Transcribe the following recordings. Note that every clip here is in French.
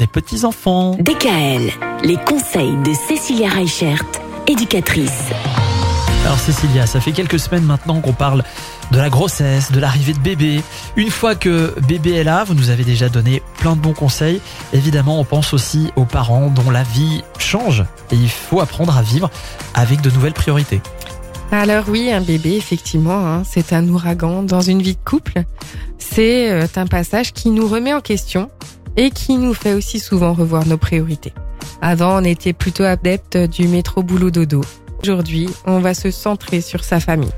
des petits-enfants. DKL, les conseils de Cécilia Reichert, éducatrice. Alors Cécilia, ça fait quelques semaines maintenant qu'on parle de la grossesse, de l'arrivée de bébé. Une fois que bébé est là, vous nous avez déjà donné plein de bons conseils. Évidemment, on pense aussi aux parents dont la vie change et il faut apprendre à vivre avec de nouvelles priorités. Alors oui, un bébé, effectivement, hein, c'est un ouragan dans une vie de couple. C'est euh, un passage qui nous remet en question et qui nous fait aussi souvent revoir nos priorités. Avant, on était plutôt adepte du métro boulot dodo. Aujourd'hui, on va se centrer sur sa famille.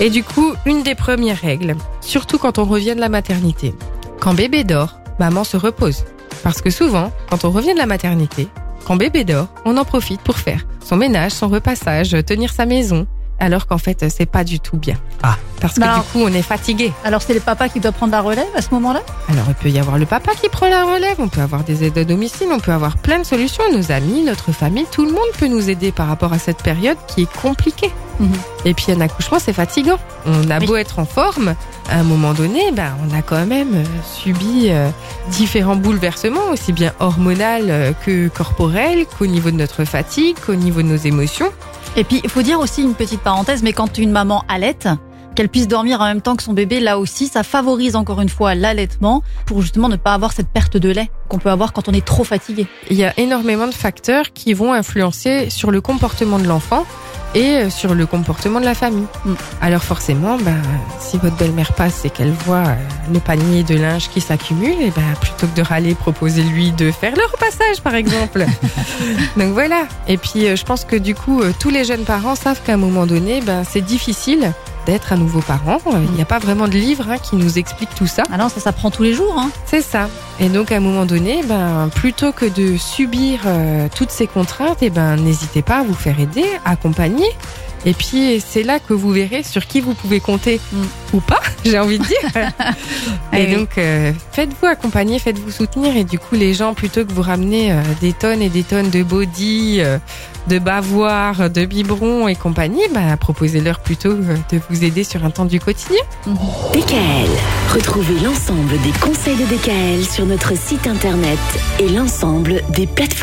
Et du coup, une des premières règles, surtout quand on revient de la maternité. Quand bébé dort, maman se repose. Parce que souvent, quand on revient de la maternité, quand bébé dort, on en profite pour faire son ménage, son repassage, tenir sa maison, alors qu'en fait, c'est pas du tout bien. Ah. Parce que Bah du coup, on est fatigué. Alors c'est le papa qui doit prendre la relève à ce moment-là? Alors, il peut y avoir le papa qui prend la relève, on peut avoir des aides à domicile, on peut avoir plein de solutions. Nos amis, notre famille, tout le monde peut nous aider par rapport à cette période qui est compliquée. Mhm. Et puis, un accouchement, c'est fatigant. On a Oui. beau être en forme, à un moment donné, ben, on a quand même euh, subi euh, différents bouleversements, aussi bien hormonal euh, que corporel, qu'au niveau de notre fatigue, qu'au niveau de nos émotions. Et puis il faut dire aussi une petite parenthèse, mais quand une maman allaite, qu'elle puisse dormir en même temps que son bébé, là aussi, ça favorise encore une fois l'allaitement pour justement ne pas avoir cette perte de lait qu'on peut avoir quand on est trop fatigué. Il y a énormément de facteurs qui vont influencer sur le comportement de l'enfant et sur le comportement de la famille. Mm. Alors forcément, ben, si votre belle-mère passe et qu'elle voit euh, le panier de linge qui s'accumule, et ben, plutôt que de râler, proposez-lui de faire le repassage, par exemple. Donc voilà. Et puis, euh, je pense que du coup, euh, tous les jeunes parents savent qu'à un moment donné, ben, c'est difficile d'être un nouveau parent. Euh, Il n'y a pas vraiment de livre hein, qui nous explique tout ça. Ah non, ça s'apprend tous les jours. Hein. C'est ça. Et donc à un moment donné, ben plutôt que de subir euh, toutes ces contraintes, et ben n'hésitez pas à vous faire aider, accompagner. Et puis c'est là que vous verrez sur qui vous pouvez compter Mm. ou pas, j'ai envie de dire. et Eh oui. donc euh, faites-vous accompagner, faites-vous soutenir. Et du coup les gens plutôt que vous ramener euh, des tonnes et des tonnes de body, euh, de bavoirs, de biberons et compagnie, ben proposez-leur plutôt euh, de vous aider sur un temps du quotidien. DKL, retrouvez l'ensemble des conseils de DKL sur notre site internet et l'ensemble des plateformes.